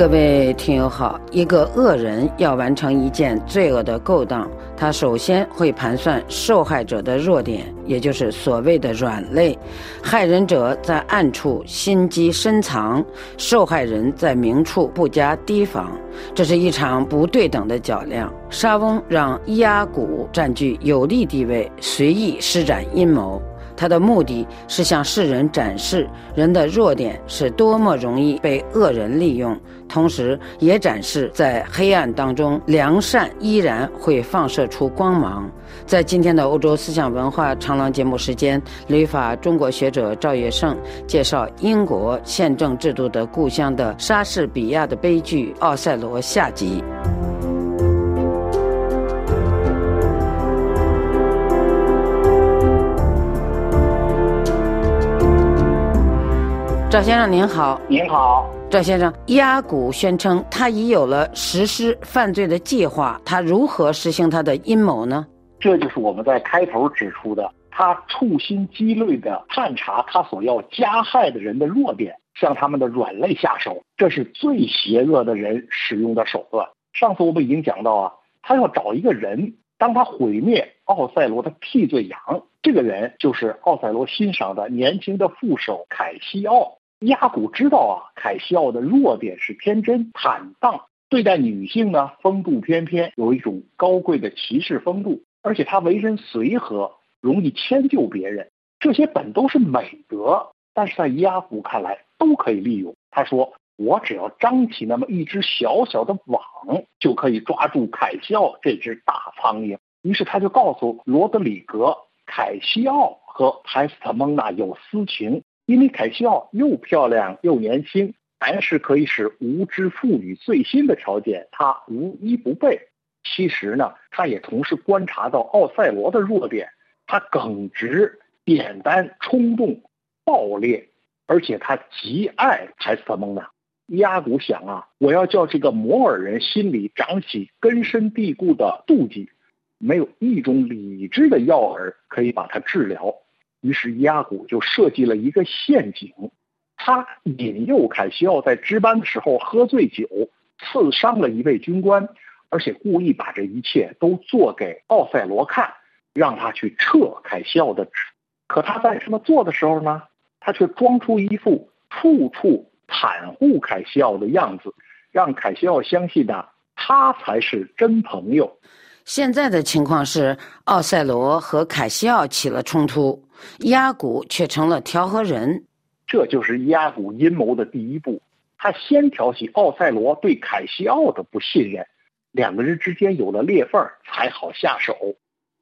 各位听友好，一个恶人要完成一件罪恶的勾当，他首先会盘算受害者的弱点，也就是所谓的软肋。害人者在暗处心机深藏，受害人在明处不加提防。这是一场不对等的较量。沙翁让伊阿古占据有利地位，随意施展阴谋。他的目的是向世人展示人的弱点是多么容易被恶人利用，同时也展示在黑暗当中良善依然会放射出光芒。在今天的欧洲思想文化长廊节目时间，旅法中国学者赵月胜介绍英国宪政制度的故乡的莎士比亚的悲剧《奥赛罗》下集。赵先生您好，您好，赵先生。伊阿古宣称他已有了实施犯罪的计划，他如何实行他的阴谋呢？这就是我们在开头指出的，他处心积虑地探查他所要加害的人的弱点，向他们的软肋下手，这是最邪恶的人使用的手段。上次我们已经讲到啊，他要找一个人，当他毁灭奥赛罗的替罪羊，这个人就是奥赛罗欣赏的年轻的副手凯西奥。亚古知道啊，凯西奥的弱点是天真坦荡，对待女性呢风度翩翩，有一种高贵的骑士风度，而且他为人随和，容易迁就别人，这些本都是美德，但是在亚古看来都可以利用。他说：“我只要张起那么一只小小的网，就可以抓住凯西奥这只大苍蝇。”于是他就告诉罗德里格，凯西奥和海斯特蒙娜有私情。因为凯西奥又漂亮又年轻，凡是可以使无知妇女醉心的条件，他无一不备。其实呢，他也同时观察到奥赛罗的弱点，他耿直、简单、冲动、暴烈，而且他极爱海斯特蒙娜。亚古想啊，我要叫这个摩尔人心里长起根深蒂固的妒忌，没有一种理智的药饵可以把它治疗。于是亚古就设计了一个陷阱，他引诱凯西奥在值班的时候喝醉酒，刺伤了一位军官，而且故意把这一切都做给奥赛罗看，让他去撤凯西奥的职。可他在这么做的时候呢，他却装出一副处处袒护凯西奥的样子，让凯西奥相信呢，他才是真朋友。现在的情况是，奥赛罗和凯西奥起了冲突，伊阿古却成了调和人。这就是伊阿古阴谋的第一步。他先挑起奥赛罗对凯西奥的不信任，两个人之间有了裂缝，才好下手。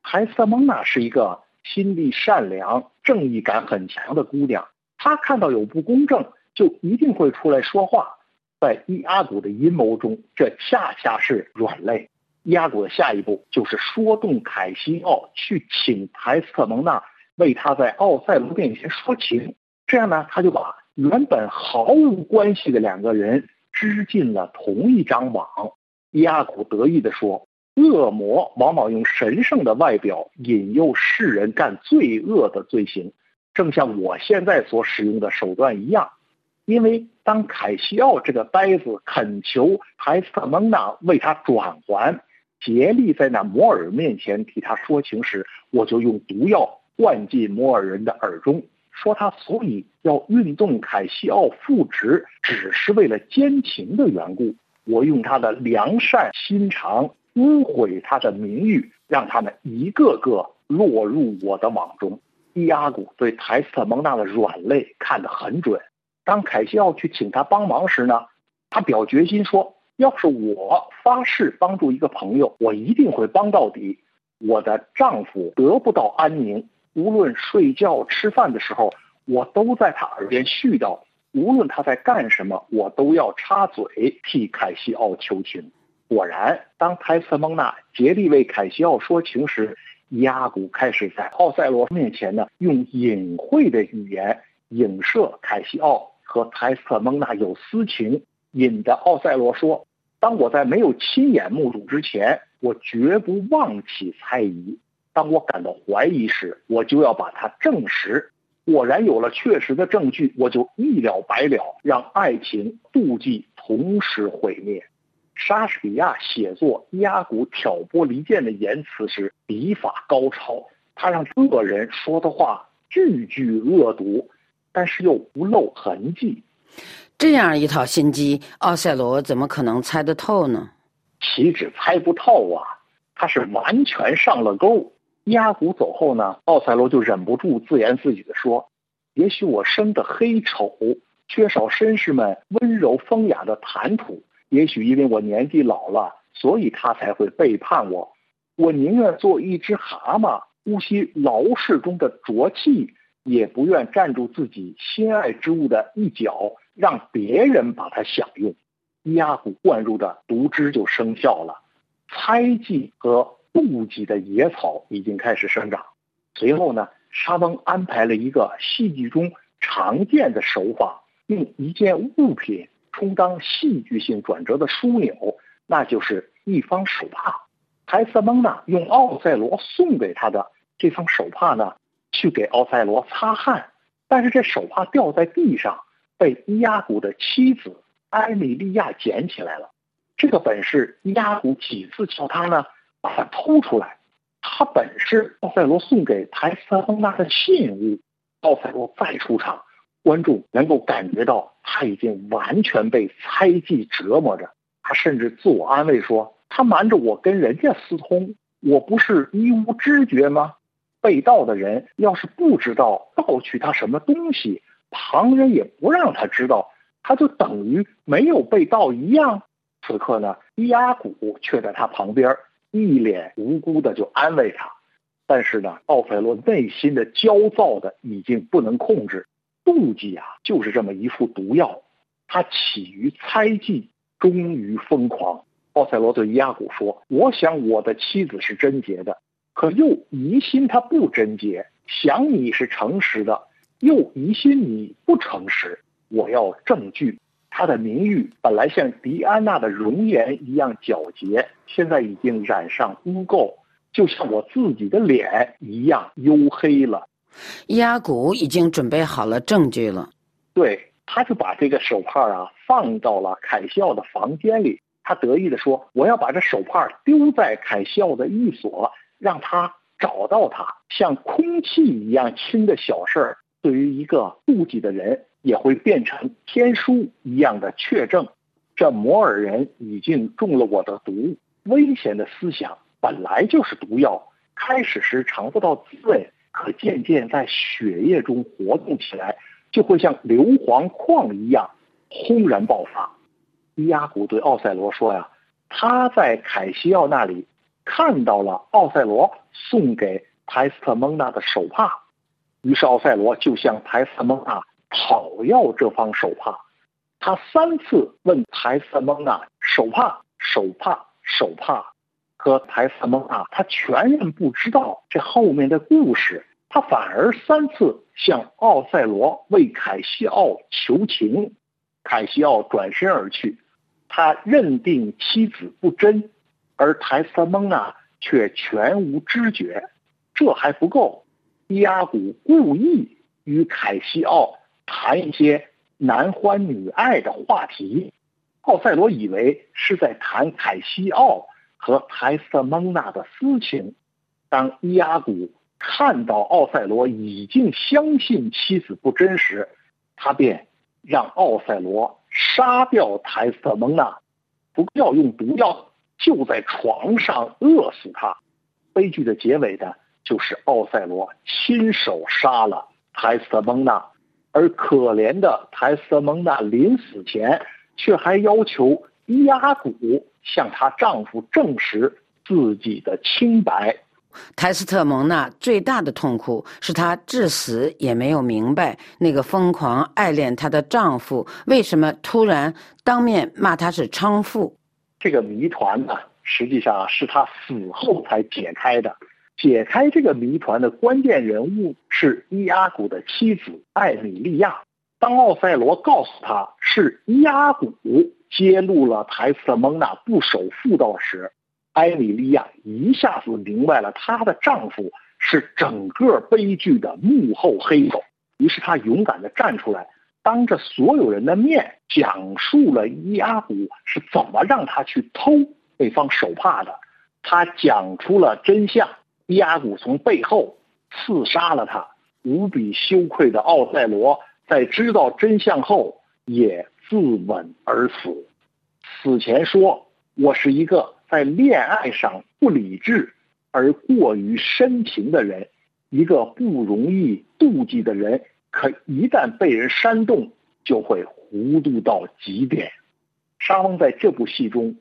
海瑟蒙娜是一个心地善良、正义感很强的姑娘，她看到有不公正，就一定会出来说话。在伊阿古的阴谋中，这恰恰是软肋。亚古的下一步就是说动凯西奥去请海斯特蒙娜为他在奥赛罗面前说情，这样呢，他就把原本毫无关系的两个人织进了同一张网。亚古得意地说：“恶魔往往用神圣的外表引诱世人干罪恶的罪行，正像我现在所使用的手段一样。因为当凯西奥这个呆子恳求海斯特蒙娜为他转还。”竭力在那摩尔面前替他说情时，我就用毒药灌进摩尔人的耳中，说他所以要运动凯西奥复职，只是为了奸情的缘故。我用他的良善心肠污毁他的名誉，让他们一个个落入我的网中。伊阿古对台斯特蒙娜的软肋看得很准。当凯西奥去请他帮忙时呢，他表决心说。要是我发誓帮助一个朋友，我一定会帮到底。我的丈夫得不到安宁，无论睡觉、吃饭的时候，我都在他耳边絮叨；无论他在干什么，我都要插嘴替凯西奥求情。果然，当泰斯特蒙娜竭力为凯西奥说情时，亚古开始在奥赛罗面前呢，用隐晦的语言影射凯西奥和泰斯特蒙娜有私情。引得奥赛罗说：“当我在没有亲眼目睹之前，我绝不忘记猜疑；当我感到怀疑时，我就要把它证实。果然有了确实的证据，我就一了百了，让爱情、妒忌、同时毁灭。莎士比亚写作伊阿古挑拨离间的言辞时，笔法高超，他让恶人说的话句句恶毒，但是又不露痕迹。这样一套心机，奥赛罗怎么可能猜得透呢？岂止猜不透啊，他是完全上了钩。伊阿古走后呢，奥赛罗就忍不住自言自语地说：“也许我生得黑丑，缺少绅士们温柔风雅的谈吐。也许因为我年纪老了，所以他才会背叛我。我宁愿做一只蛤蟆，呼吸劳室中的浊气，也不愿占住自己心爱之物的一角，让别人把它享用。”伊阿古灌入的毒汁就生效了，猜忌和。妒忌的野草已经开始生长。随后呢，沙翁安排了一个戏剧中常见的手法，用一件物品充当戏剧性转折的枢纽，那就是一方手帕。泰瑟蒙娜用奥赛罗送给他的这方手帕呢，去给奥赛罗擦汗，但是这手帕掉在地上，被伊阿古的妻子埃米利亚捡起来了。这个本事，伊阿古几次叫他呢？把它偷出来，他本是奥赛罗送给台斯蒙娜的信物。奥赛罗再出场，观众能够感觉到他已经完全被猜忌折磨着。他甚至自我安慰说：“他瞒着我跟人家私通，我不是一无知觉吗？被盗的人要是不知道盗取他什么东西，旁人也不让他知道，他就等于没有被盗一样。”此刻呢，伊阿古却在他旁边。一脸无辜的就安慰他，但是呢，奥赛罗内心的焦躁的已经不能控制，妒忌啊，就是这么一副毒药，他起于猜忌，终于疯狂。奥赛罗对伊阿古说：“我想我的妻子是贞洁的，可又疑心她不贞洁；想你是诚实的，又疑心你不诚实。我要证据。”他的名誉本来像迪安娜的容颜一样皎洁，现在已经染上污垢，就像我自己的脸一样黝黑了。伊阿古已经准备好了证据了，对，他就把这个手帕啊放到了凯西奥的房间里。他得意地说：“我要把这手帕丢在凯西奥的寓所，让他找到他。像空气一样轻的小事儿，对于一个妒忌的人。”也会变成天书一样的确证，这摩尔人已经中了我的毒。危险的思想本来就是毒药，开始时尝不到滋味，可渐渐在血液中活动起来，就会像硫磺矿一样轰然爆发。伊阿古对奥赛罗说：“呀，他在凯西奥那里看到了奥赛罗送给泰斯特蒙娜的手帕，于是奥赛罗就向泰斯特蒙娜。”讨要这方手帕，他三次问台瑟蒙娜手帕手帕手帕，可台瑟蒙娜他全然不知道这后面的故事，他反而三次向奥赛罗为凯西奥求情，凯西奥转身而去，他认定妻子不贞，而台瑟蒙娜却全无知觉，这还不够，伊阿古故意与凯西奥。谈一些男欢女爱的话题，奥赛罗以为是在谈凯西奥和泰瑟蒙娜的私情。当伊阿古看到奥赛罗已经相信妻子不真实，他便让奥赛罗杀掉泰瑟蒙娜，不要用毒药，就在床上饿死他。悲剧的结尾呢，就是奥赛罗亲手杀了泰瑟蒙娜。而可怜的泰瑟蒙娜临死前，却还要求伊阿古向她丈夫证实自己的清白。泰斯特蒙娜最大的痛苦是她至死也没有明白，那个疯狂爱恋她的丈夫为什么突然当面骂她是娼妇。这个谜团呢，实际上是她死后才解开的。解开这个谜团的关键人物是伊阿古的妻子艾米莉亚。当奥赛罗告诉他是伊阿古揭露了泰瑟蒙娜不守妇道时，艾米莉亚一下子明白了她的丈夫是整个悲剧的幕后黑手。于是她勇敢地站出来，当着所有人的面讲述了伊阿古是怎么让他去偷那方手帕的。她讲出了真相，伊阿古从背后刺杀了他。无比羞愧的奥赛罗在知道真相后也自刎而死。死前说：“我是一个在恋爱上不理智而过于深情的人，一个不容易妒忌的人。可一旦被人煽动，就会糊涂到极点。”沙翁在这部戏中，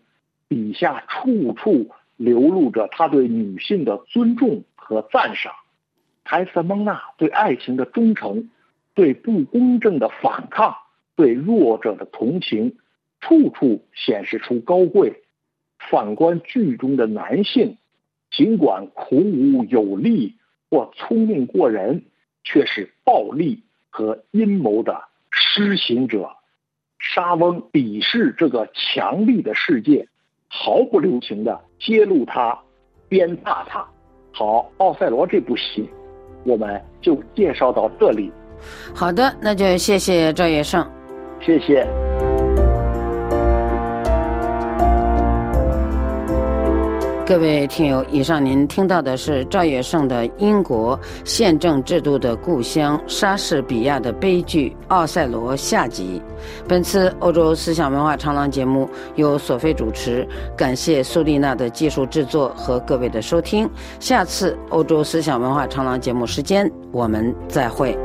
笔下处处流露着他对女性的尊重和赞赏。凯瑟蒙娜对爱情的忠诚，对不公正的反抗，对弱者的同情，处处显示出高贵。反观剧中的男性，尽管孔武有力或聪明过人，却是暴力和阴谋的施行者。沙翁鄙视这个强力的世界，毫不留情地揭露他，鞭挞他。好，《奥赛罗》这部戏。我们就介绍到这里。好的，那就谢谢赵野胜，谢谢。各位听友，以上您听到的是赵野胜的英国宪政制度的故乡莎士比亚的悲剧《奥赛罗》下集。本次欧洲思想文化长廊节目由索菲主持，感谢苏丽娜的技术制作和各位的收听。下次欧洲思想文化长廊节目时间，我们再会。